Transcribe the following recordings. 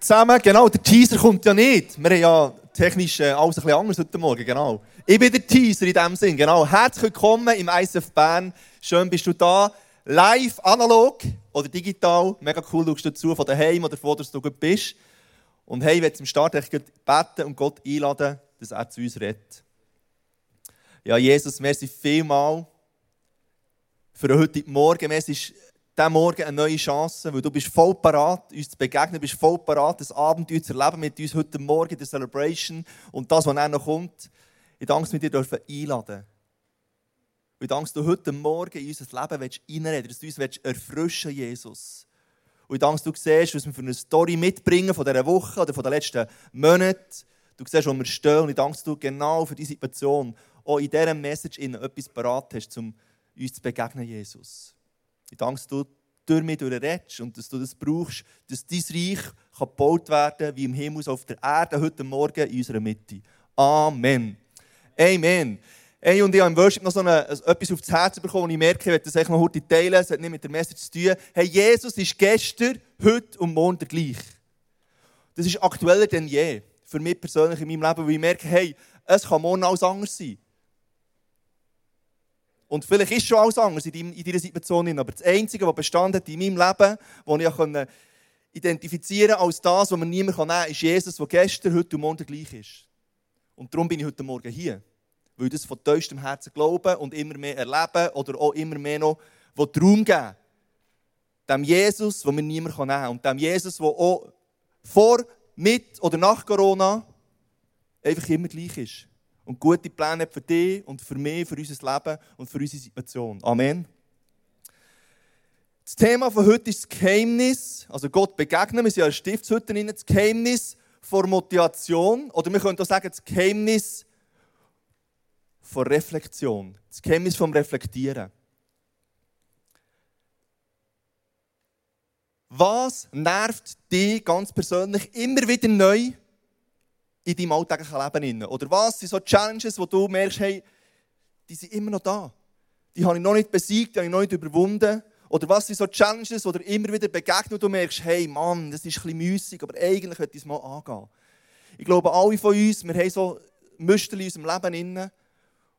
zusammen. Genau, der Teaser kommt ja nicht. Wir haben ja technisch äh, alles ein bisschen anders heute Morgen, genau. Ich bin der Teaser in diesem Sinn, genau. Herzlich willkommen im ISF Bern. Schön bist du da. Live, analog oder digital. Mega cool, schaust du zu von daheim oder von wo du gut bist. Und hey, ich werde zum Start beten und Gott einladen, dass er zu uns redet. Ja, Jesus, merci vielmal für heute Morgen. Es ist diesen Morgen eine neue Chance, weil du bist voll parat, uns zu begegnen, du bist voll parat, das Abenteuer zu erleben mit uns heute Morgen, der Celebration und das, was dann noch kommt. Ich danke dir, dürfen. Ich danke du heute Morgen in unser Leben reinreden dass du uns erfrischen Jesus. Und ich danke du siehst, was wir für eine Story mitbringen von dieser Woche oder von den letzten Monaten. Du siehst, wo wir stehen und ich danke dir genau für die Situation, auch in dieser Message etwas parat hast, um uns zu begegnen, Jesus. Ich danke dir, durch mich durchredest und dass du das brauchst, dass dein Reich gebaut werden kann, wie im Himmel, auf der Erde, heute Morgen in unserer Mitte. Amen. Amen. Hey, und ich habe im Worship noch so eine, etwas aufs Herz bekommen und ich merke, ich werde das noch heute teilen, es hat nicht mit der Message zu tun. Hey, Jesus ist gestern, heute und morgen gleich. Das ist aktueller denn je. Für mich persönlich in meinem Leben, weil ich merke, hey, es kann morgen alles anders sein. Und vielleicht ist schon alles anders in dieser Situation. Aber das Einzige, was bestand hat in meinem Leben, das ich konnte identifizieren als das, was man niemand nehmen kann, ist Jesus, der gestern, heute und morgen gleich ist. Und darum bin ich heute Morgen hier. Weil ich das von tiefstem Herzen glaube und immer mehr erleben oder auch immer mehr noch Raum geben Dem Jesus, den man niemand nehmen kann. Und dem Jesus, der auch vor, mit oder nach Corona einfach immer gleich ist und gute Pläne für dich und für mich, für unser Leben und für unsere Situation. Amen. Das Thema von heute ist das Geheimnis, also Gott begegnen. Wir sind ja in Stiftshütte drin, das Geheimnis vor Motivation. Oder wir können auch sagen, das Geheimnis vor Reflexion. Das Geheimnis vom Reflektieren. Was nervt dich ganz persönlich immer wieder neu in deinem alltäglichen Leben. Oder was sind so Challenges, wo du merkst, hey, die sind immer noch da. Die habe ich noch nicht besiegt, die habe ich noch nicht überwunden. Oder was sind so Challenges, die dir immer wieder begegnen und du merkst, hey Mann, das ist ein bisschen müßig, aber eigentlich könnte ich es mal angehen. Ich glaube, alle von uns, wir haben so Muster in unserem Leben,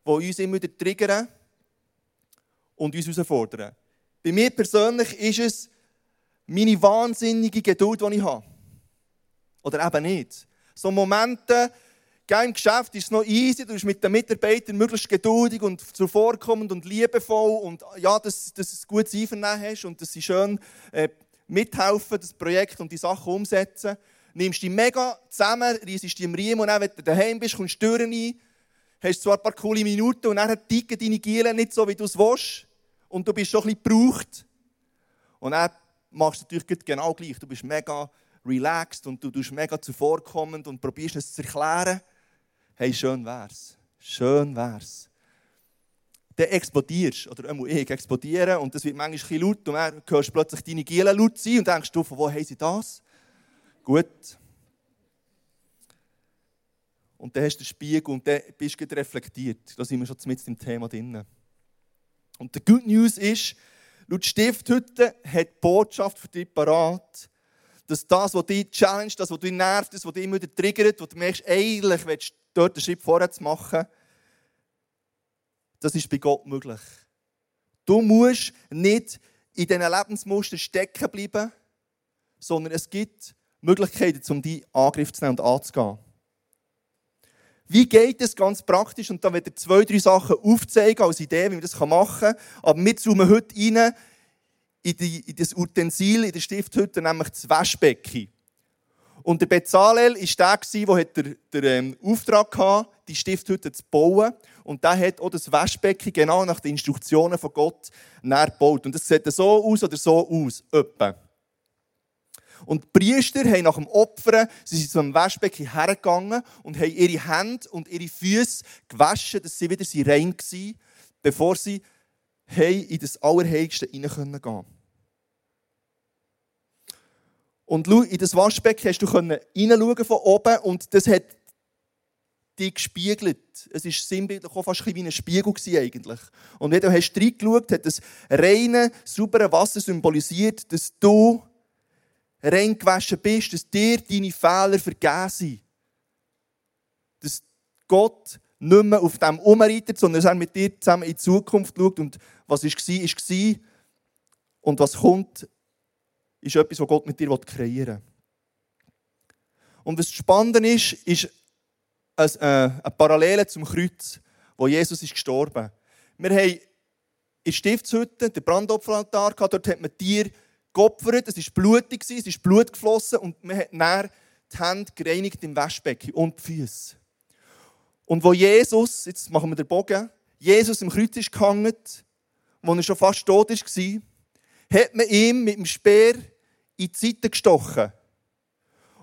die uns immer wieder triggern und uns herausfordern. Bei mir persönlich ist es meine wahnsinnige Geduld, die ich habe. Oder eben nicht. So Momente, im Geschäft ist es noch easy, du bist mit den Mitarbeitern möglichst geduldig und zuvorkommend und liebevoll und ja, dass, dass du ein gutes Einvernehmen hast und dass sie schön äh, mithelfen, das Projekt und die Sachen umsetzen. Nimmst dich mega zusammen, reisest dich im Riemen und dann, wenn du daheim bist, kommst du Türen ein, hast zwar ein paar coole Minuten und dann ticken deine Gielen nicht so, wie du es willst und du bist schon ein bisschen gebraucht. Und dann machst du natürlich genau gleich. Du bist mega relaxed und du tust mega zuvorkommend und probierst es zu erklären. Hey, schön wär's. Schön wär's. Dann explodierst, oder einmal ich explodiere und das wird manchmal ein laut und dann hörst du plötzlich deine Gielen laut sein und denkst du, von wo haben sie das? Gut. Und dann hast du den Spiegel und dann bist du reflektiert. Da sind wir schon mit dem Thema drin. Und die Good News ist, laut Stifthütte hat die Botschaft für dich parat, dass das, was dich challenge, das, was dich nervt, das, was dich immer triggert, wo du merkst, eigentlich willst du dort einen Schritt vorwärts machen, das ist bei Gott möglich. Du musst nicht in diesen Lebensmustern stecken bleiben, sondern es gibt Möglichkeiten, um die Angriff zu nehmen und anzugehen. Wie geht es ganz praktisch? Und da werde ich zwei, drei Sachen aufzeigen als Idee, wie man das machen kann. Aber wir zoomen heute rein in, die, in das Utensil in der Stifthütte, nämlich das Waschbecken. Und der Bezalel war der, der den, den ähm, Auftrag hatte, die Stifthütte zu bauen. Und der hat auch das Waschbecken genau nach den Instruktionen von Gott gebaut. Und das sieht so aus oder so aus. Etwa. Und die Priester haben nach dem Opfern, sie sind zum Waschbecken hergegangen und haben ihre Hände und ihre Füße gewaschen, dass sie wieder rein waren, bevor sie in das Allerheiligste hinein gehen Und in das Waschbecken hast du hineinschauen von oben und das hat dich gespiegelt. Es war sinnbildlich auch fast wie ein Spiegel eigentlich. Und wenn du hast reingeschaut, hat das reine, saubere Wasser symbolisiert, dass du reingewaschen bist, dass dir deine Fehler vergeben sind. Dass Gott nicht mehr auf dem umreitet, sondern dass er mit dir zusammen in die Zukunft schaut und was war, ist war. Und was kommt, ist etwas, was Gott mit dir kreieren will. Und was spannend ist, ist eine, äh, eine Parallele zum Kreuz, wo Jesus ist gestorben. Wir haben in Stiftshütte den Brandopferaltar gehabt, dort hat man Tier geopfert, es war blutig, es ist Blut geflossen und man hat dann die Hände gereinigt im Waschbecken und die Füße. Und wo Jesus, jetzt machen wir den Bogen, Jesus im Kreuz ist gehangen, wo er schon fast tot war, hat man ihm mit dem Speer in die Seite gestochen.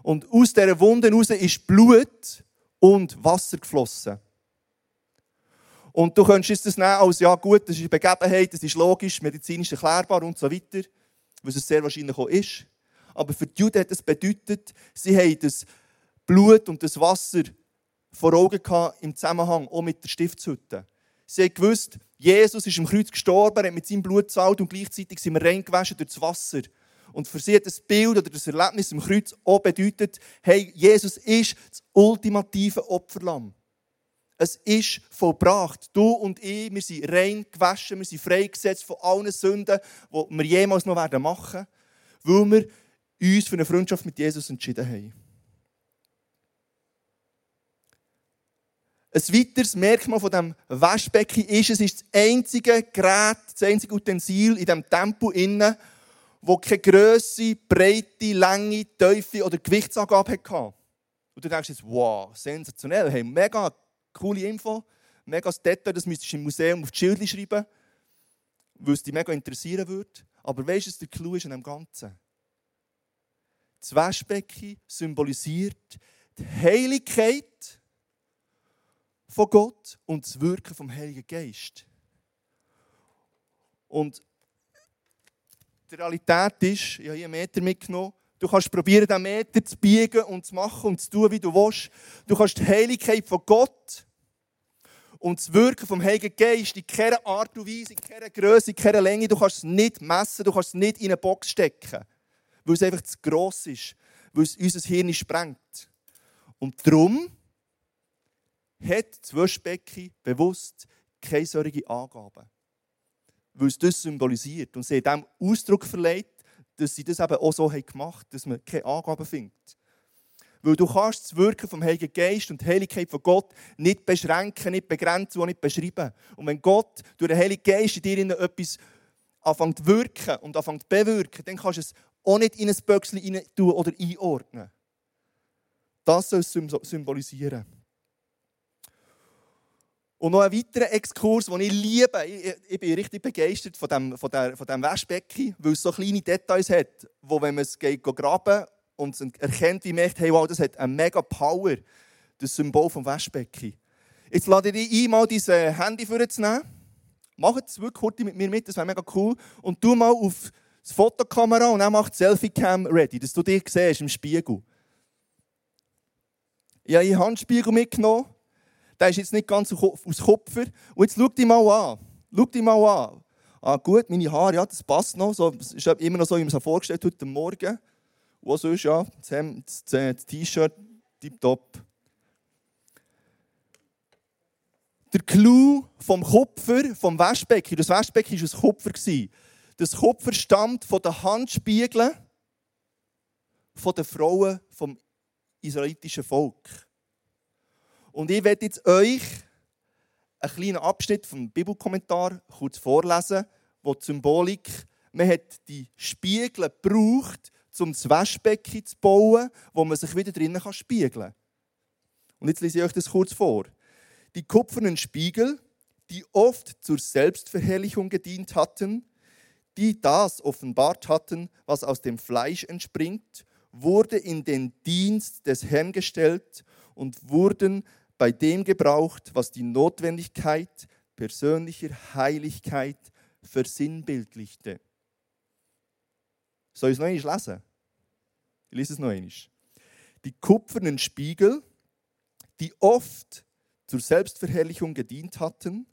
Und aus dieser Wunde heraus ist Blut und Wasser geflossen. Und du könntest das nehmen als, ja gut, das ist eine Begebenheit, das ist logisch, medizinisch erklärbar und so weiter, was es sehr wahrscheinlich auch ist. Aber für die Juden hat das bedeutet, sie haben das Blut und das Wasser vor Augen gehabt, im Zusammenhang auch mit der Stiftshütte. Sie haben gewusst, Jesus ist im Kreuz gestorben, hat mit seinem Blut gezahlt und gleichzeitig sind wir reingewaschen durch das Wasser. Und für sie hat das Bild oder das Erlebnis im Kreuz auch bedeutet, hey, Jesus ist das ultimative Opferlamm. Es ist vollbracht. Du und ich, wir sind rein gewaschen, wir sind freigesetzt von allen Sünden, die wir jemals noch machen werden, weil wir uns für eine Freundschaft mit Jesus entschieden haben. Ein weiteres Merkmal von dem Waschbecken ist, es ist das einzige Gerät, das einzige Utensil in diesem Tempel innen, wo keine Größe, Breite, Länge, Tiefe oder Gewichtsangabe hatte. Und du denkst jetzt, wow, sensationell, hey, mega coole Info, mega Detail, das müsstest du im Museum auf die Schilder schreiben, weil es dich mega interessieren würde. Aber weißt du, was der Clou ist an dem Ganzen? Das Waschbecken symbolisiert die Heiligkeit von Gott und das Wirken vom Heiligen Geist. Und die Realität ist, ich habe hier einen Meter mitgenommen, Du kannst probieren, diesen Meter zu biegen und zu machen und zu tun, wie du willst. Du kannst die Heiligkeit von Gott und das Wirken vom Heiligen Geist in keiner Art und Weise, in keiner Größe, in keiner Länge, du kannst es nicht messen, du kannst es nicht in eine Box stecken, weil es einfach zu gross ist, weil es unser Hirn sprengt. Und darum hat das Waschbecken bewusst keine solchen Angaben. Weil es das symbolisiert und sie dem Ausdruck verleiht, dass sie das eben auch so gemacht haben, dass man keine Angaben findet. Weil du kannst das Wirken vom Heiligen Geist und die Heiligkeit von Gott nicht beschränken, nicht begrenzen und nicht beschreiben. Und wenn Gott durch den Heiligen Geist in dir etwas anfängt zu wirken und anfängt zu bewirken, dann kannst du es auch nicht in ein Böckchen tun oder einordnen. Das soll es symbolisieren. Und noch ein weiterer Exkurs, den ich liebe. Ich, ich bin richtig begeistert von diesem von der, von dem Waschbecken, weil es so kleine Details hat, wo, wenn man es geht, graben und es erkennt, wie merkt, hey, wow, das hat eine mega Power, das Symbol vom Waschbecken. Jetzt lade ich dich ein, mal dein Handy vorzunehmen. Mach es wirklich kurz mit mir mit, das wäre mega cool. Und tu mal auf die Fotokamera und dann mach die Selfie-Cam ready, dass du dich siehst im Spiegel. Ich habe einen Handspiegel mitgenommen. Der ist jetzt nicht ganz aus Kupfer. Und jetzt schau dich mal an. Schau dich mal an. Ah, gut, meine Haare, ja, das passt noch. So, das ist immer noch so, wie man es vorgestellt heute Morgen. Und sonst, ja, das T-Shirt, tipptopp. Der Clou vom Kupfer, vom Waschbecken, das Waschbecken war aus Kupfer. Das Kupfer stammt von den Handspiegeln der Frauen vom israelitischen Volk. Und ich werde jetzt euch einen kleinen Abschnitt vom Bibelkommentar kurz vorlesen, wo die Symbolik, man hat die Spiegel gebraucht, um das Waschbecken zu bauen, wo man sich wieder drinnen spiegeln kann. Und jetzt lese ich euch das kurz vor. Die kupfernen Spiegel, die oft zur Selbstverherrlichung gedient hatten, die das offenbart hatten, was aus dem Fleisch entspringt, wurde in den Dienst des Herrn gestellt und wurden bei dem gebraucht, was die Notwendigkeit persönlicher Heiligkeit versinnbildlichte. Soll ich es noch einmal lesen? Ich lese es noch einmal. Die kupfernen Spiegel, die oft zur Selbstverherrlichung gedient hatten,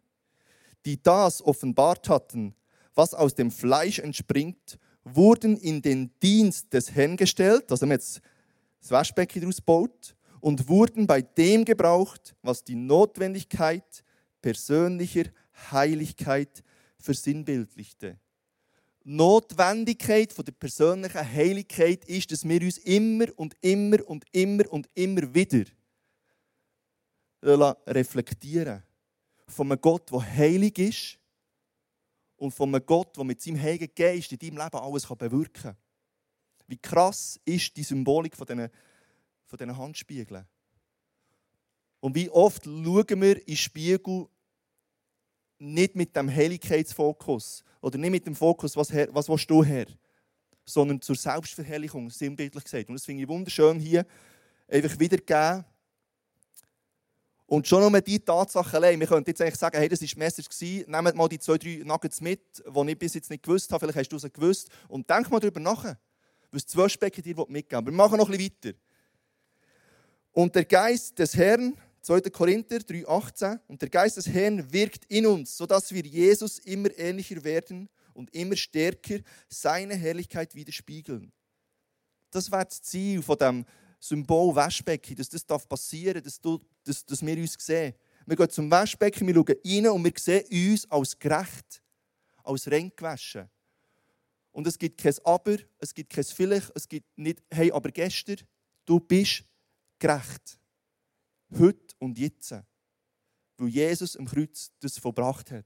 die das offenbart hatten, was aus dem Fleisch entspringt, wurden in den Dienst des Herrn gestellt, also haben jetzt das Waschbecken daraus gebaut, und wurden bei dem gebraucht, was die Notwendigkeit persönlicher Heiligkeit versinnbildlichte. Notwendigkeit von der persönlichen Heiligkeit ist, dass wir uns immer und immer und immer und immer wieder reflektieren von einem Gott, der heilig ist und von einem Gott, der mit seinem Heiligen Geist in deinem Leben alles bewirken kann. Wie krass ist die Symbolik von diesen, von diesen Handspiegeln? Und wie oft schauen wir in den Spiegel nicht mit dem Heiligkeitsfokus oder nicht mit dem Fokus, was, was willst du her, sondern zur Selbstverherrlichung, sinnbildlich gesagt. Und das finde ich wunderschön hier, einfach wiedergeben. Und schon nur die Tatsache allein, wir könnten jetzt eigentlich sagen, hey, das war die Message, nehmt mal die zwei, drei Nuggets mit, die ich bis jetzt nicht gewusst habe, vielleicht hast du es gewusst, und denk mal darüber nach, was zwei Specken dir mitgeben Wir machen noch ein bisschen weiter. Und der Geist des Herrn 2. Korinther 3,18. Und der Geist des Herrn wirkt in uns, sodass wir Jesus immer ähnlicher werden und immer stärker seine Herrlichkeit widerspiegeln. Das wäre das Ziel von dem Symbol Waschbecken, dass das passieren darf, dass, du, dass, dass wir uns sehen. Wir gehen zum Waschbecken, wir schauen rein und wir sehen uns als gerecht, als rein gewaschen. Und es gibt kein Aber, es gibt kein Vielleicht, es gibt nicht, hey, aber gestern, du bist gerecht. Heute und jetzt. Weil Jesus am Kreuz das verbracht hat.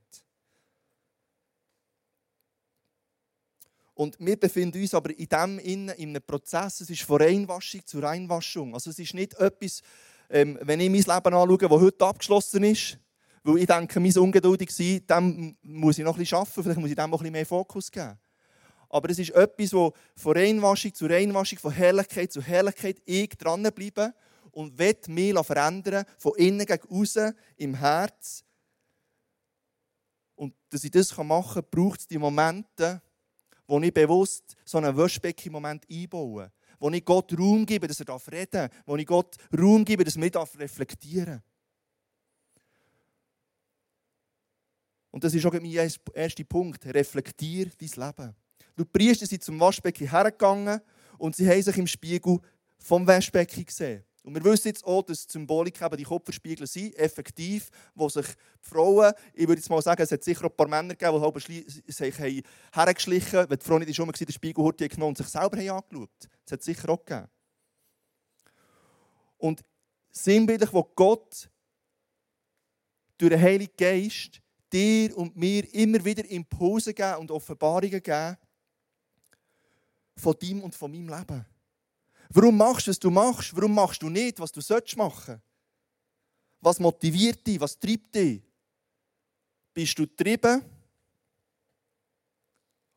Und wir befinden uns aber in dem in einem Prozess. Es ist von Reinwaschung zu Reinwaschung. Also es ist nicht etwas, ähm, wenn ich mein Leben anschaue, das heute abgeschlossen ist, weil ich denke, mein ungeduldig sein, dem muss ich noch bisschen arbeiten, vielleicht muss ich dem ein bisschen mehr Fokus geben. Aber es ist etwas, wo von Reinwaschung zu Reinwaschung, von Herrlichkeit zu Herrlichkeit ich dranbleibe und will mich verändern, von innen gegen außen, im Herz. Und dass ich das machen kann, braucht es die Momente, wo ich bewusst so einen Waschbecken-Moment einbaue. Wo ich Gott Raum gebe, dass er reden darf. Wo ich Gott Raum gebe, dass er reflektieren darf. Und das ist auch mein erster Punkt. Reflektier dein Leben. Die Priester sind zum Waschbecken hergegangen und sie haben sich im Spiegel vom Waschbecken gesehen. Und wir wissen jetzt auch, dass die Symbolik eben die Kupferspiegel sind, effektiv, wo sich die Frauen, ich würde jetzt mal sagen, es hat sicher auch ein paar Männer gegeben, die halb sich hergeschlichen haben, wenn die Frau nicht schon mal den Spiegel hat genommen und sich selber haben angeschaut Das hat sicher auch gegeben. Und sinnbildlich, wo Gott durch den Heiligen Geist dir und mir immer wieder Impulse geben und Offenbarungen geben von deinem und von meinem Leben. Warum machst du, was du machst? Warum machst du nicht, was du sollst machen? Was motiviert dich? Was treibt dich? Bist du getrieben?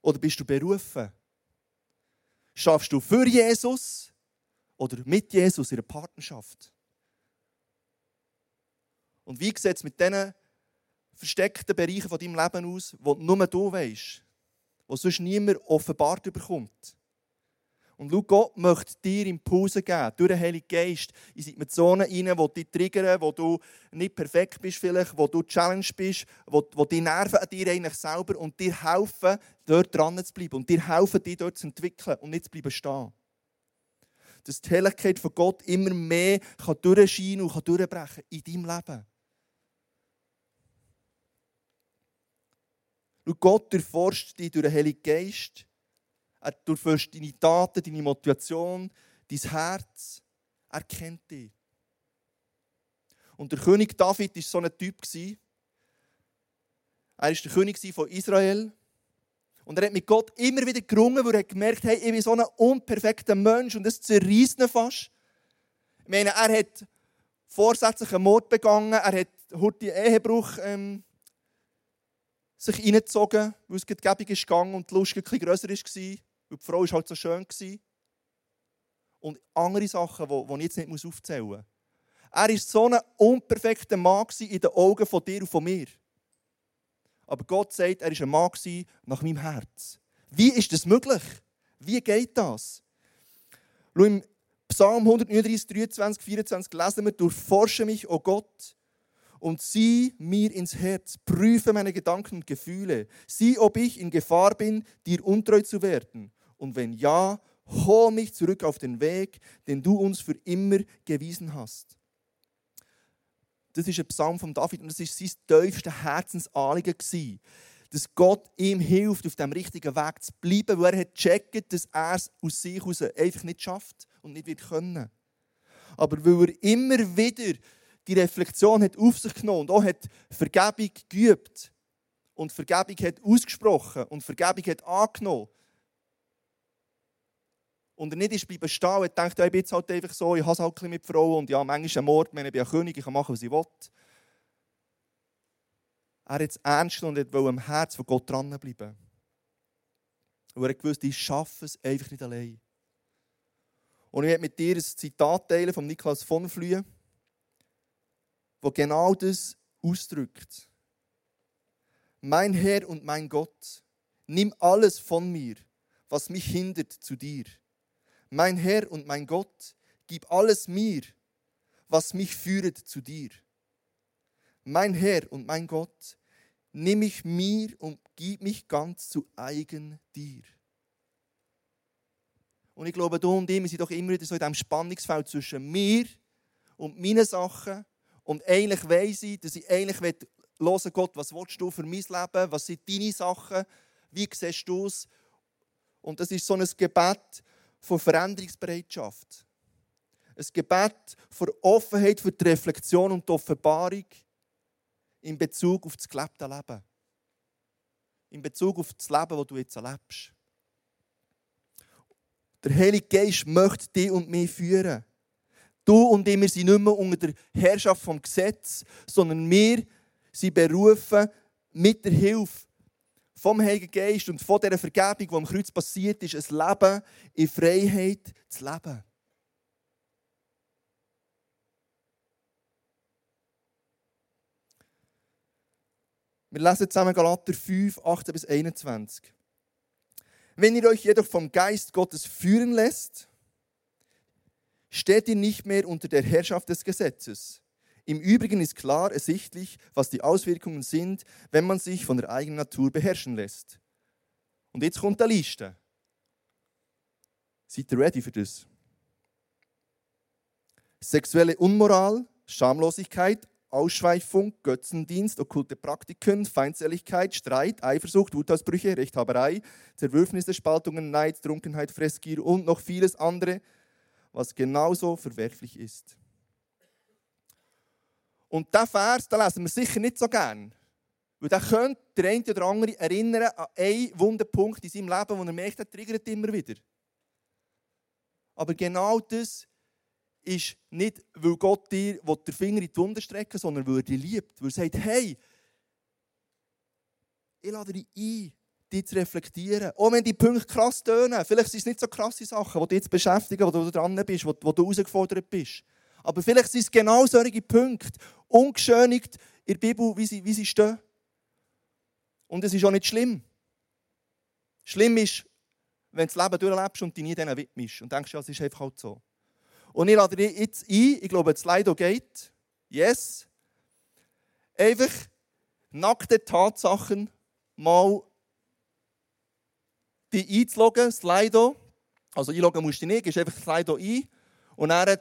Oder bist du berufen? Schaffst du für Jesus oder mit Jesus in einer Partnerschaft? Und wie sieht es mit diesen versteckten Bereichen von deinem Leben aus, wo nur du weißt, wo sonst niemand offenbart bekommt? Und schau, Gott möchte dir Impulse geben, durch den Heiligen Geist, in Zonen rein, wo dich triggern, wo du nicht perfekt bist vielleicht, wo du Challenge bist, wo, wo die nerven an dir eigentlich selber und dir helfen, dort dran zu bleiben und dir helfen, dich dort zu entwickeln und nicht zu bleiben stehen. Dass die Helligkeit von Gott immer mehr kann durchscheinen und kann durchbrechen in deinem Leben. Schau, Gott durchforscht dich durch den Heiligen Geist er durchforscht deine Taten, deine Motivation, dein Herz. Er kennt dich. Und der König David war so ein Typ. Er war der König von Israel. Und er hat mit Gott immer wieder gerungen, weil er gemerkt hat, ich bin so ein unperfekter Mensch und das zerreißt fast. Ich meine, er hat vorsätzlichen Mord begangen, er hat heute Ehebruch ähm, sich reingezogen, weil es ist gegangen und die Lust ein bisschen grösser war weil die Frau war halt so schön. Und andere Sachen, die ich jetzt nicht aufzählen muss. Er war so ein unperfekter Mann in den Augen von dir und von mir. Aber Gott sagt, er war ein Mann nach meinem Herz. Wie ist das möglich? Wie geht das? Schau, im Psalm 139, 23, 24 lesen wir, durchforsche mich, o oh Gott, und sieh mir ins Herz, prüfe meine Gedanken und Gefühle, sieh, ob ich in Gefahr bin, dir untreu zu werden. Und wenn ja, hol mich zurück auf den Weg, den du uns für immer gewiesen hast. Das ist ein Psalm von David und das ist sein tiefstes Herzensanliegen dass Gott ihm hilft, auf dem richtigen Weg zu bleiben, weil er hat gecheckt, dass er es aus sich heraus einfach nicht schafft und nicht wird können. Aber weil er immer wieder die Reflexion hat auf sich genommen und auch hat Vergebung geübt und Vergebung hat ausgesprochen und Vergebung hat angenommen. Und er nicht ist bleiben stehen und denkt, ich bin jetzt halt einfach so, ich habe es halt ein mit Frauen und ja, manchmal ein Mord, ich bin ein König, ich kann machen, was ich will. Er hat es ernst und wollte am Herz von Gott dranbleiben. Und er gewusst, ich schaffe es einfach nicht allein. Und ich werde mit dir ein Zitat teilen von Niklas von Flühe wo genau das ausdrückt. Mein Herr und mein Gott, nimm alles von mir, was mich hindert zu dir. Mein Herr und mein Gott, gib alles mir, was mich führet zu dir. Mein Herr und mein Gott, nimm mich mir und gib mich ganz zu eigen dir. Und ich glaube, du und ich sind doch immer wieder so in diesem Spannungsfeld zwischen mir und meinen Sachen und eigentlich weiss ich, dass ich eigentlich hören Gott, was willst du für mein Leben? Was sind deine Sachen? Wie siehst du es? Und das ist so ein Gebet von Veränderungsbereitschaft. Ein Gebet von Offenheit für die Reflexion und die Offenbarung in Bezug auf das gelebte Leben. In Bezug auf das Leben, das du jetzt erlebst. Der Heilige Geist möchte dich und mich führen. Du und ich, wir sind nicht mehr unter der Herrschaft vom Gesetz, sondern wir sind berufen, mit der Hilfe vom Heiligen Geist und von dieser Vergebung, die am Kreuz passiert ist, ein Leben in Freiheit zu leben. Wir lesen zusammen Galater 5, 18 bis 21. Wenn ihr euch jedoch vom Geist Gottes führen lässt, steht ihr nicht mehr unter der Herrschaft des Gesetzes. Im Übrigen ist klar ersichtlich, was die Auswirkungen sind, wenn man sich von der eigenen Natur beherrschen lässt. Und jetzt kommt die Liste. Seid ihr ready für das? Sexuelle Unmoral, Schamlosigkeit, Ausschweifung, Götzendienst, okkulte Praktiken, Feindseligkeit, Streit, Eifersucht, Wutausbrüche, Rechthaberei, Zerwürfnisse, Spaltungen, Neid, Trunkenheit, Fressgier und noch vieles andere – was genauso verwerflich ist. Und diesen Vers den lesen wir sicher nicht so gern. Weil der könnte der eine oder andere erinnern an einen Wunderpunkt in seinem Leben, wo er merkt, er triggert immer wieder. Aber genau das ist nicht, weil Gott dir den Finger in die Wunde strecken sondern weil er dich liebt. Weil er sagt, hey, ich lade dich ein, dich zu reflektieren. Auch wenn die Punkte krass tönen. Vielleicht sind es nicht so krasse Sachen, die dich jetzt beschäftigen, wo du dran bist, wo, wo du herausgefordert bist. Aber vielleicht sind es genau solche Punkte, ungeschönigt in der Bibel, wie sie, wie sie stehen. Und es ist auch nicht schlimm. Schlimm ist, wenn du das Leben durchlebst und dich nie denen widmest und denkst, ja, es ist einfach halt so. Und ich lade dich jetzt ein, ich glaube, das Leido geht. Yes. Einfach nackte Tatsachen mal dich einzuloggen, Slido. Also einloggen musst du nicht, gehst einfach Slido ein und dann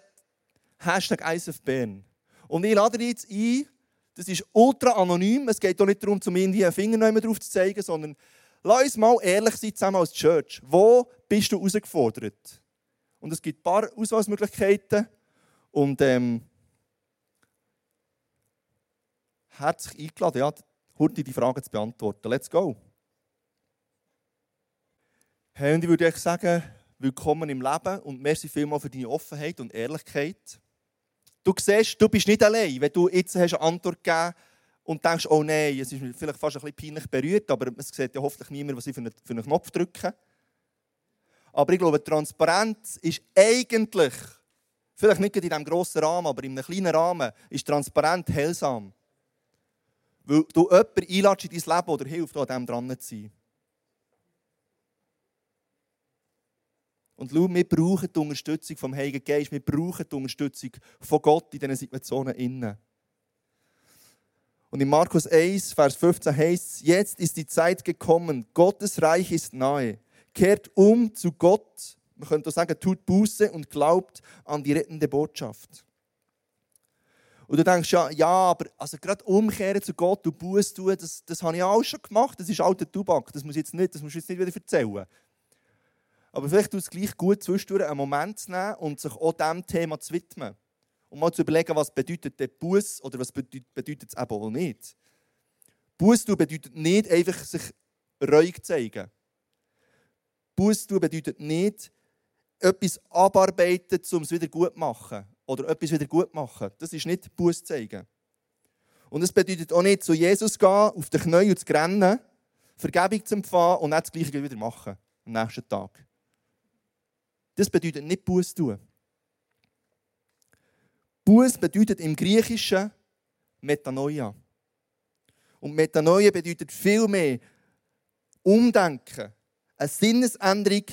Hashtag ISFBN. Und ich lade jetzt ein, das ist ultra anonym, es geht auch nicht darum, zum irgendwie einen Finger drauf zu zeigen, sondern lass uns mal ehrlich sein zusammen als Church. Wo bist du herausgefordert? Und es gibt ein paar Auswahlmöglichkeiten und ähm, herzlich eingeladen, ja, heute die Fragen zu beantworten. Let's go! Hey, und ich würde euch sagen, willkommen im Leben und merci vielmals für deine Offenheit und Ehrlichkeit. Du siehst, du bist nicht allein, wenn du jetzt eine Antwort gegeben und denkst, oh nein, es ist vielleicht fast ein bisschen peinlich berührt, aber es sieht ja hoffentlich niemand, was ich für einen, für einen Knopf drücke. Aber ich glaube, Transparenz ist eigentlich, vielleicht nicht in diesem grossen Rahmen, aber in einem kleinen Rahmen, ist transparent heilsam. Weil du jemanden einladest in dein Leben oder hilft, an dem dran zu sein. Und schau, wir brauchen die Unterstützung vom Heiligen Geist. Wir brauchen die Unterstützung von Gott in diesen Situationen. Innen. Und in Markus 1, Vers 15 heißt es, jetzt ist die Zeit gekommen, Gottes Reich ist nahe. Kehrt um zu Gott, man könnte auch sagen, tut Buße und glaubt an die rettende Botschaft. Und du denkst, ja, ja aber also gerade umkehren zu Gott und Buße tun, das, das habe ich auch schon gemacht, das ist alter Tubak, das, muss jetzt nicht, das musst du jetzt nicht wieder erzählen. Aber vielleicht tut es gleich gut, zwischendurch einen Moment zu nehmen und sich auch diesem Thema zu widmen und mal zu überlegen, was bedeutet der Buß oder was bedeutet, es eben auch nicht. Buß bedeutet nicht einfach sich reuig zeigen. Buß bedeutet nicht etwas abarbeiten, um es wieder gut zu machen oder etwas wieder gut zu machen. Das ist nicht Buß zeigen. Und es bedeutet auch nicht zu Jesus gehen, auf den Knien zu rennen, Vergebung zu empfangen und dann das Gleiche wieder machen am nächsten Tag. Das bedeutet nicht Buß tun. Buß bedeutet im Griechischen Metanoia. Und Metanoia bedeutet viel mehr Umdenken, eine Sinnesänderung,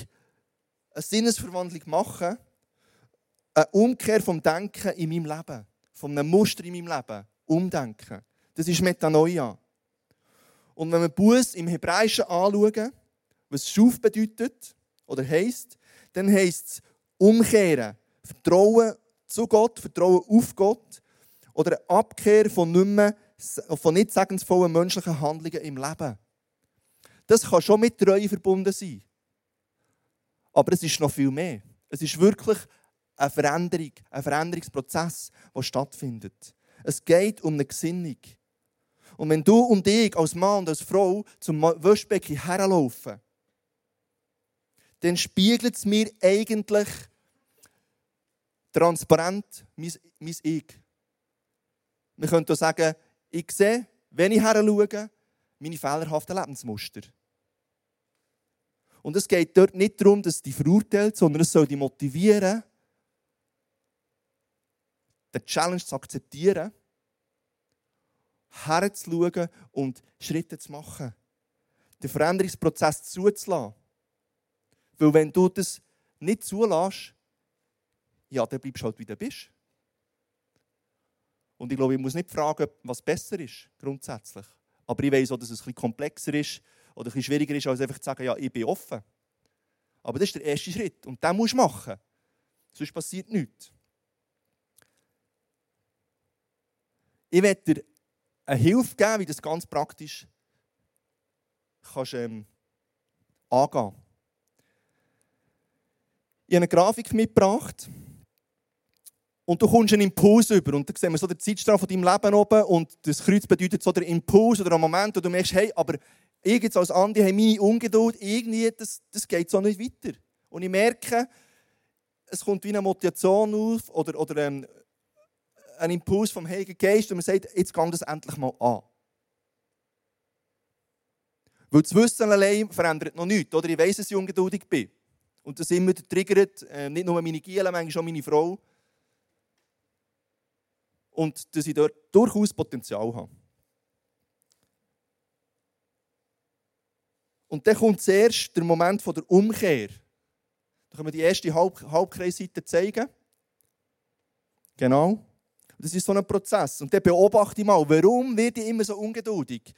eine Sinnesverwandlung machen, eine Umkehr vom Denken in meinem Leben, von einem Muster in meinem Leben, umdenken. Das ist Metanoia. Und wenn wir Buß im Hebräischen anschauen, was Schuf bedeutet oder heisst, dann heisst es umkehren, Vertrauen zu Gott, Vertrauen auf Gott oder eine Abkehr von nicht, mehr, von nicht segensvollen menschlichen Handlungen im Leben. Das kann schon mit Treue verbunden sein. Aber es ist noch viel mehr. Es ist wirklich eine Veränderung, ein Veränderungsprozess, der stattfindet. Es geht um eine Gesinnung. Und wenn du und ich als Mann und als Frau zum Wäschbecken herlaufen, dann spiegelt es mir eigentlich transparent mein, mein Ich. Wir können auch sagen, ich sehe, wenn ich her schaue, meine fehlerhaften Lebensmuster. Und es geht dort nicht darum, dass die verurteilt, sondern es soll die motivieren, den Challenge zu akzeptieren, herzuschauen und Schritte zu machen. Den Veränderungsprozess zuzulassen. Weil wenn du das nicht zulässt, ja, dann bleibst du halt, wie du bist. Und ich glaube, ich muss nicht fragen, was besser ist, grundsätzlich. Aber ich weiß auch, dass es bisschen komplexer ist oder bisschen schwieriger ist, als einfach zu sagen, ja, ich bin offen. Aber das ist der erste Schritt. Und den musst du machen. Sonst passiert nichts. Ich werde dir eine Hilfe geben, wie das ganz praktisch kannst, ähm, angehen Ich habe eine Grafik mitgebracht. Und du kommst einen Impuls über. Und dann sehen wir so den Zeitstrahl von deinem Leben oben. Und das Kreuz bedeutet so der Impuls oder einen Moment, wo du merkst, hey, aber ich als Andi habe meine Ungeduld, irgendwie, das, das geht so nicht weiter. Und ich merke, es kommt wie eine Motivation auf oder, oder ähm, ein Impuls vom Heiligen Geist und man sagt, jetzt gang das endlich mal an. Weil das Wissen allein verändert noch nichts. Oder ich weiss, dass ich ungeduldig bin. Und das immer triggert, äh, nicht nur meine Giele, manchmal auch meine Frau und dass ich dort durchaus Potenzial habe. Und dann kommt zuerst der Moment der Umkehr. Da können wir die erste Halb Halbkreisseite zeigen. Genau. Das ist so ein Prozess. Und dann beobachte ich mal, warum werde ich immer so ungeduldig?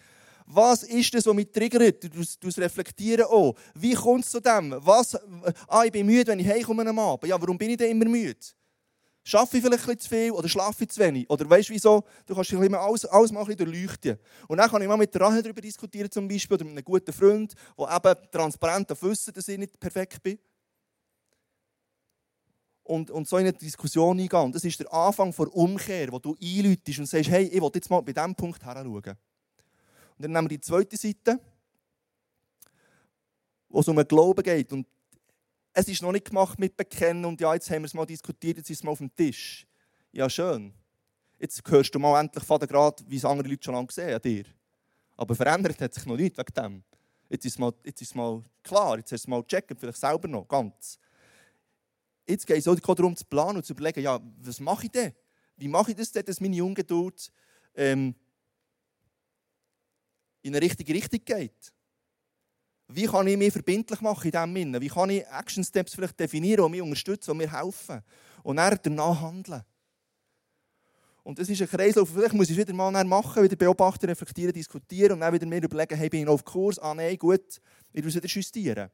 Was ist das, was mich triggert? Du, du reflektieren auch. Wie kommt es zu dem? Was, ah, ich bin müde, wenn ich heimkomme am Abend. Ja, warum bin ich denn immer müde? Schaffe ich vielleicht ein zu viel oder schlafe ich zu wenig? Oder weißt du wieso? Du kannst dich alles, alles mal ein durchleuchten. Und dann kann ich mal mit der Rahel darüber diskutieren, zum Beispiel, oder mit einem guten Freund, der eben transparent wissen dass ich nicht perfekt bin. Und, und so in eine Diskussion eingehen. Und das ist der Anfang der Umkehr, wo du einläutest und sagst, hey, ich will jetzt mal bei diesem Punkt heranschauen. Und dann nehmen wir die zweite Seite, wo es um den Glauben geht. Und es ist noch nicht gemacht mit Bekennen und ja, jetzt haben wir es mal diskutiert, jetzt ist es mal auf dem Tisch. Ja, schön. Jetzt hörst du mal endlich von der Grad, wie es andere Leute schon lange gesehen an dir. Aber verändert hat sich noch nichts wegen dem. Jetzt ist es mal, jetzt ist es mal klar, jetzt hast du es mal checken, vielleicht selber noch, ganz. Jetzt geht es auch darum zu planen und zu überlegen, ja, was mache ich denn? Wie mache ich das denn, dass meine Ungeduld ähm, in eine richtige Richtung geht? Wie kann ich mich verbindlich machen in diesem Sinne? Wie kann ich Action Steps vielleicht definieren, die mich unterstützen, die mir helfen? Und dann danach handeln. Und das ist ein Kreislauf. Vielleicht muss ich es wieder mal machen, wieder beobachten, reflektieren, diskutieren und dann wieder mir überlegen, hey, bin ich noch auf Kurs? Ah nein, gut, ich muss wieder justieren.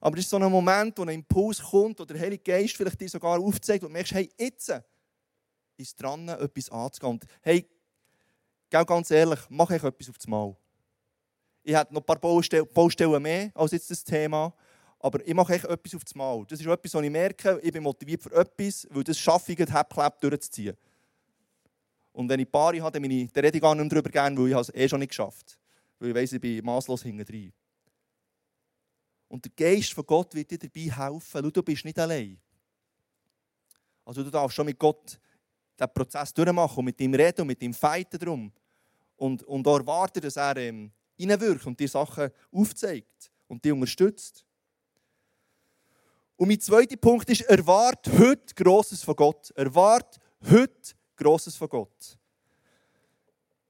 Aber es ist so ein Moment, wo ein Impuls kommt oder der Heilige Geist vielleicht dir sogar aufzeigt und du merkst, hey, jetzt ist dran, etwas anzugehen. Und hey, ganz ehrlich, mach ich etwas auf das Mal. Ich habe noch ein paar Baustellen mehr als jetzt das Thema. Aber ich mache echt etwas auf das Mal. Das ist etwas, was ich merke, ich bin motiviert für etwas, weil das schaffe ich, Hebklepp durchzuziehen. Und wenn ich Paare habe, dann ich, rede ich gar nicht darüber gern, weil ich es eh schon nicht geschafft Weil ich weiss, ich bin maßlos hinten drin. Und der Geist von Gott wird dir dabei helfen. Schau, du bist nicht allein. Also du darfst schon mit Gott diesen Prozess durchmachen und mit ihm reden und mit ihm fighten drum. Und, und auch dass er ähm, reinwirkt und dir Sachen aufzeigt und dich unterstützt. Und mein zweiter Punkt ist, erwart heute Grosses von Gott. Erwart heute Grosses von Gott.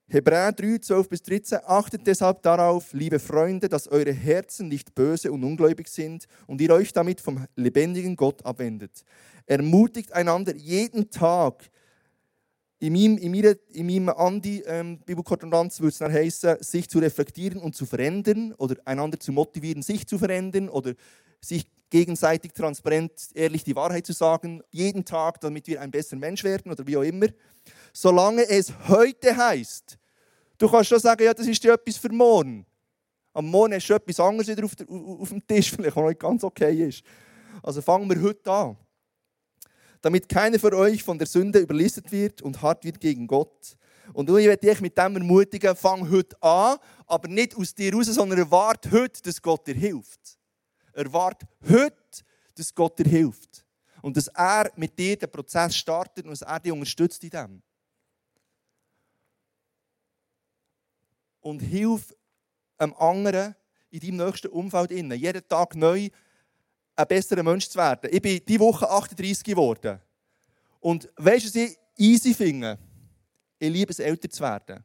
Hebräer 3, 12 bis 13. Achtet deshalb darauf, liebe Freunde, dass eure Herzen nicht böse und ungläubig sind und ihr euch damit vom lebendigen Gott abwendet. Ermutigt einander jeden Tag, in meinem, in meiner, in meinem Andi-Bibelkorrespondenz ähm, würde es dann heißen, sich zu reflektieren und zu verändern oder einander zu motivieren, sich zu verändern oder sich gegenseitig transparent, ehrlich die Wahrheit zu sagen, jeden Tag, damit wir ein besserer Mensch werden oder wie auch immer. Solange es heute heißt, du kannst schon sagen, ja, das ist ja etwas für morgen. Am Morgen hast du etwas anderes wieder auf, der, auf dem Tisch, vielleicht, was nicht ganz okay ist. Also fangen wir heute an damit keiner von euch von der Sünde überlistet wird und hart wird gegen Gott. Und ich werde dich mit dem ermutigen, fang heute an, aber nicht aus dir raus, sondern erwarte heute, dass Gott dir hilft. Erwarte heute, dass Gott dir hilft. Und dass er mit dir den Prozess startet und dass er dich unterstützt in dem. Und hilf einem anderen in deinem nächsten Umfeld innen, jeden Tag neu ein besserer Mensch zu werden. Ich bin diese Woche 38 geworden. Und weißt du, was ich easy finde? Ich liebe es, älter zu werden.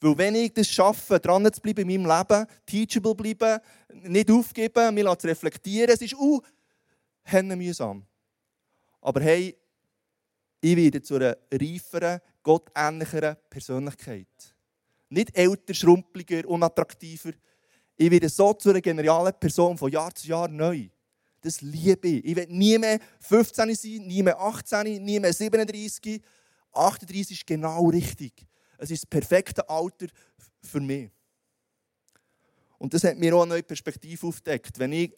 Weil wenn ich das schaffe, dran zu bleiben in meinem Leben, teachable bleiben, nicht aufgeben, mich zu reflektieren, es ist uh, mühsam. Aber hey, ich werde zu einer reiferen, gottähnlicheren Persönlichkeit. Nicht älter, schrumpeliger, unattraktiver. Ich werde so zu einer genialen Person von Jahr zu Jahr neu. Das liebe ich. Ich will nie mehr 15 sein, nie mehr 18, nie mehr 37. 38 ist genau richtig. Es ist das perfekte Alter für mich. Und das hat mir auch eine neue Perspektive aufgedeckt. Wenn ich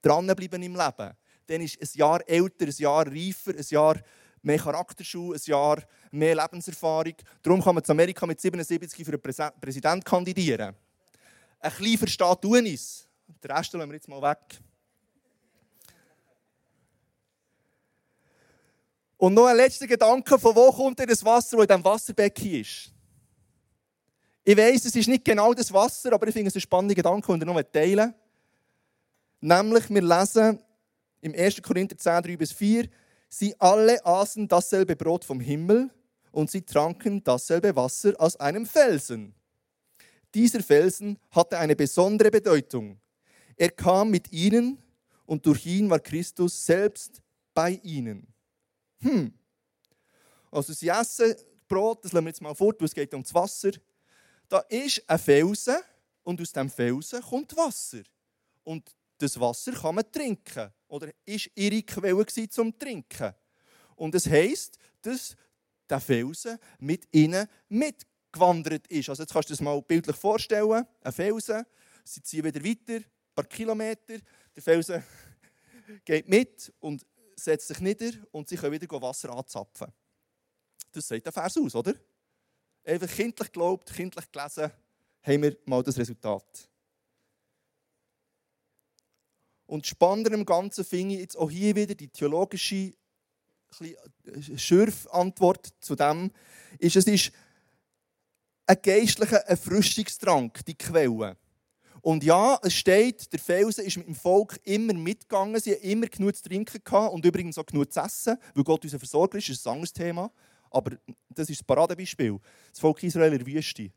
dranbleibe im Leben, dann ist ein Jahr älter, ein Jahr reifer, ein Jahr mehr Charakterschule, ein Jahr mehr Lebenserfahrung. Darum kann man in Amerika mit 77 für einen Präsident kandidieren. Ein bisschen versteht uns. Den Rest lassen wir jetzt mal weg. Und noch ein letzter Gedanke, von wo kommt denn das Wasser, das in diesem Wasserbecken ist? Ich weiß, es ist nicht genau das Wasser, aber ich finde es ein spannender Gedanke und ich noch teilen. Nämlich, wir lesen im 1. Korinther 10, 3 bis 4, sie alle aßen dasselbe Brot vom Himmel und sie tranken dasselbe Wasser aus einem Felsen. Dieser Felsen hatte eine besondere Bedeutung. Er kam mit ihnen und durch ihn war Christus selbst bei ihnen. Hm. Also sie essen Brot, das lassen wir jetzt mal fort, weil es geht ums Wasser. Da ist ein Felsen und aus dem Felsen kommt Wasser. Und das Wasser kann man trinken. Oder ist ihre Quelle zum Trinken. Und es heisst, dass der Felsen mit ihnen mitgewandert ist. Also jetzt kannst du dir das mal bildlich vorstellen. Ein Felsen, sie ziehen wieder weiter, ein paar Kilometer. Der Felsen geht mit und setzt sich nieder und sie können wieder Wasser anzapfen. Das sagt der Vers aus, oder? Einfach kindlich geglaubt, kindlich gelesen, haben wir mal das Resultat. Und spannender im Ganzen finde ich jetzt auch hier wieder die theologische äh, Schürfantwort zu dem, ist, es ist ein geistlicher Erfrischungstrank, die Quelle. Und ja, es steht, der Felsen ist mit dem Volk immer mitgegangen. Sie hatten immer genug zu trinken gehabt und übrigens auch genug zu essen, weil Gott unser Versorger ist. Das ist ein anderes Thema. Aber das ist das Paradebeispiel. Das Volk Israel in der Wüste.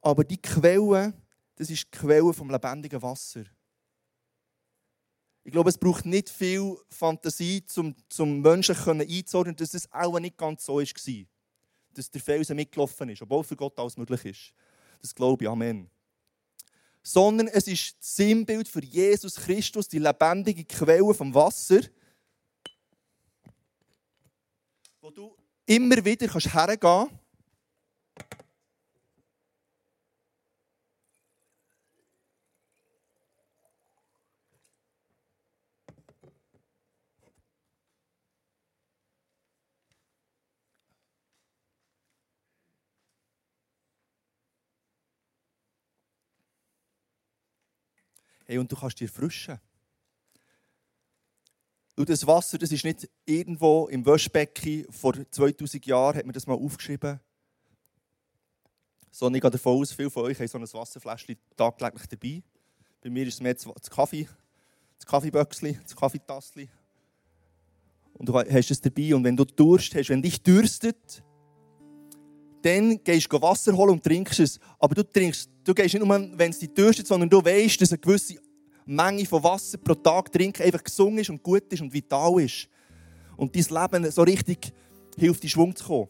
Aber die Quelle, das ist die Quelle vom lebendigen Wasser. Ich glaube, es braucht nicht viel Fantasie, um zum Menschen einzuordnen, dass es auch nicht ganz so war. Dass der Felsen mitgelaufen ist, obwohl für Gott alles möglich ist. Das glaube ich. Amen. Sondern es ist das Sinnbild für Jesus Christus, die lebendige Quelle vom Wasser, wo du immer wieder hergehen kannst Hey, und du kannst dir frischen. Und das Wasser, das ist nicht irgendwo im Waschbecken vor 2000 Jahren, hat man das mal aufgeschrieben. Sondern ich gehe davon aus, viele von euch haben so ein Wasserfläschchen tagtäglich dabei. Bei mir ist es mehr das Kaffee, das Kaffeeböckchen, das Kaffeetassli. Und du hast es dabei. Und wenn du Durst hast, wenn dich dürstet, dann gehst du Wasser holen und trinkst es. Aber du trinkst, du gehst nicht nur, wenn es dich dürstet, sondern du weißt, dass eine gewisse Menge von Wasser pro Tag trinken einfach gesund ist und gut ist und vital ist. Und dein Leben so richtig hilft, in Schwung zu kommen.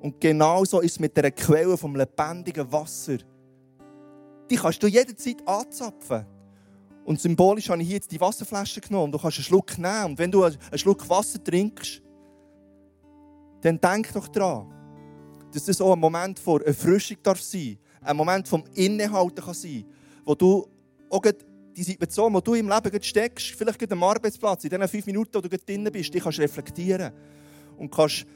Und genauso ist es mit der Quelle vom lebendigen Wasser. Die kannst du jederzeit anzapfen. Und symbolisch habe ich hier jetzt die Wasserflasche genommen. Du kannst einen Schluck nehmen. Und wenn du einen Schluck Wasser trinkst, dann denk doch daran, dass das auch ein Moment von Erfrischung darf sein Ein Moment vom Innehalten kann sein wo du auch die Situation, wo du im Leben steckst, vielleicht am Arbeitsplatz, in diesen fünf Minuten, wo du drin bist, die kannst reflektieren und kannst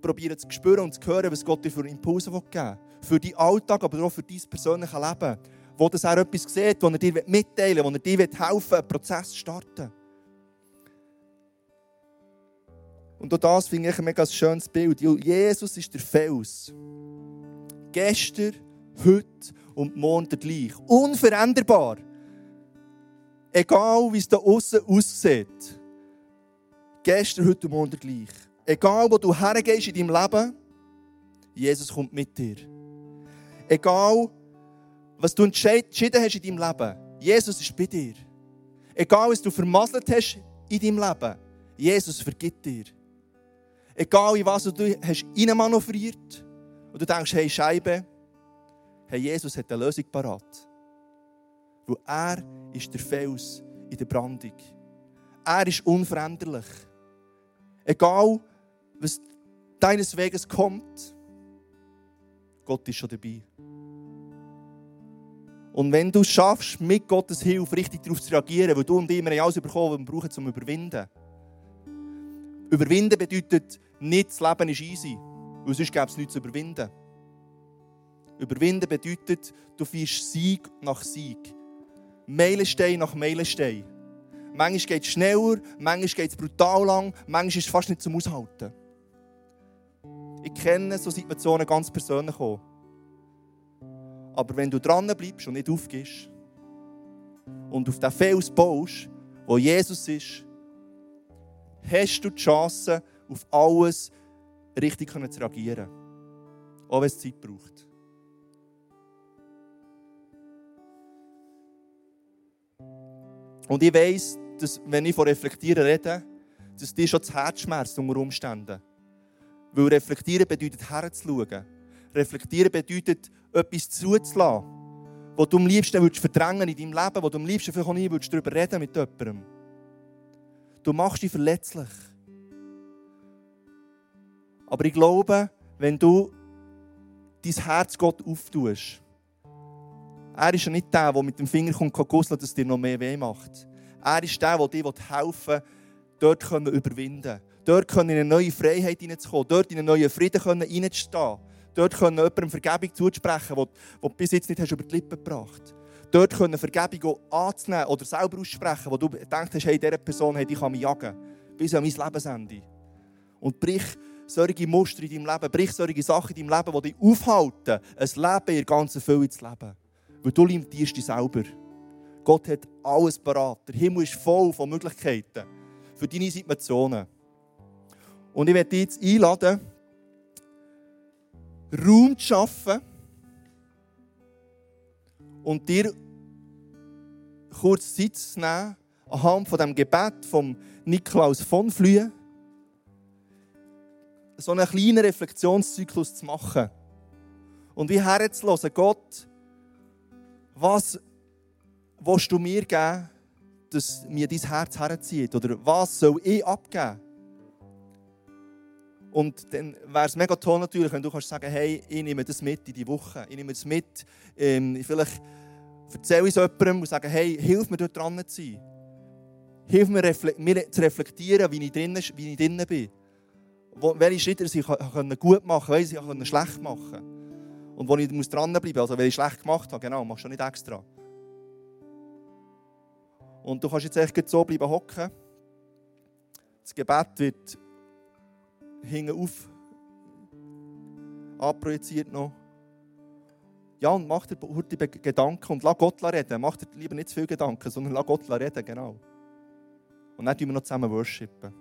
probieren zu spüren und zu hören, was Gott dir für Impulse geben will. Für deinen Alltag, aber auch für dein persönliches Leben. Wo das auch etwas sieht, wo er dir mitteilen will, wo er dir helfen will, einen Prozess zu starten. Und auch das finde ich ein mega schönes Bild. Jesus ist der Fels. Gestern, heute und morgen gleich. Unveränderbar. Egal, wie es da außen aussieht. Gestern, heute und morgen gleich. Egal, wo du hergehst in deinem Leben, Jesus kommt mit dir. Egal, was du entschieden hast in deinem Leben, Jesus ist bei dir. Egal, was du vermasselt hast in deinem Leben, Jesus vergibt dir. Egal in was du hast reinmanövriert und du denkst, hey Scheibe, hey Jesus hat eine Lösung parat. Weil er ist der Fels in der Brandung. Er ist unveränderlich. Egal, was deines Weges kommt, Gott ist schon dabei. Und wenn du es schaffst, mit Gottes Hilfe richtig darauf zu reagieren, weil du und ich, wir alles bekommen, was wir brauchen, zum Überwinden. Überwinden bedeutet nicht, das Leben ist easy, weil sonst gäbe es nichts zu überwinden. Überwinden bedeutet, du feierst Sieg nach Sieg. Meilenstein nach Meilenstein. Manchmal geht es schneller, manchmal geht es brutal lang, manchmal ist es fast nicht zum Aushalten. Ich kenne so Situationen ganz persönlich auch. Aber wenn du dran bleibst und nicht aufgehst und auf den Fels baust, wo Jesus ist, hast du die Chance, auf alles richtig zu reagieren. Auch wenn es Zeit braucht. Und ich weiss, dass, wenn ich von Reflektieren rede, dass dir schon das Herz schmerzt unter Umständen. Weil Reflektieren bedeutet, herzuschauen. Reflektieren bedeutet, etwas zuzulassen, was du am liebsten verdrängen in deinem Leben, wo du am liebsten vielleicht auch nie darüber reden mit jemandem. Du machst dich verletzlich. Aber ich glaube, wenn du dein Herz Gott auftust, er ist ja nicht der, der mit dem Finger kommt, gusseln, dass es dir noch mehr weh macht. Er ist der, der dir helfen will, dort zu überwinden Dort in eine neue Freiheit hineinzukommen, dort in einen neuen Frieden hineinzustehen. Dort können jemandem Vergebung zuzusprechen, die du bis jetzt nicht über die Lippen gebracht hast. Dort können Vergebung anzunehmen oder selber aussprechen, wo du denkst, hey, dieser Person hey, die kann mich jagen. Bis an mein Lebensende. Und brich solche Muster in deinem Leben, brich solche Sachen in deinem Leben, die dich aufhalten, ein Leben in ganzer Fülle zu leben. Weil du limitierst dich selber. Gott hat alles parat. Der Himmel ist voll von Möglichkeiten für deine Situationen. Und ich werde dich jetzt einladen, Raum zu schaffen und dir kurz Zeit zu nehmen, anhand von dem Gebet von Niklaus von Flühe, so einen kleinen Reflexionszyklus zu machen. Und wie herzulassen, Gott, was willst du mir geben, dass mir dein Herz herzieht? Oder was soll ich abgeben? Und dann wäre es mega toll natürlich, wenn du kannst sagen hey, ich nehme das mit in die Woche. Ich nehme das mit, ähm, vielleicht erzähle ich es jemandem und sage, hey, hilf mir dort dran zu sein. Hilf mir, mir zu reflektieren, wie ich drinnen, wie ich drinnen bin. Wo, welche Schritte ich gut machen kann, welche ich schlecht machen kann. Und wo ich muss dranbleiben muss, also wenn ich schlecht gemacht habe, genau, machst du nicht extra. Und du kannst jetzt echt so bleiben hocken. Das Gebet wird hinten auf abprojiziert noch. Ja, und mach dir heute Gedanken und lass Gott reden. Mach dir lieber nicht zu viel Gedanken, sondern lass Gott reden, genau. Und dann tun wir noch zusammen worshipen.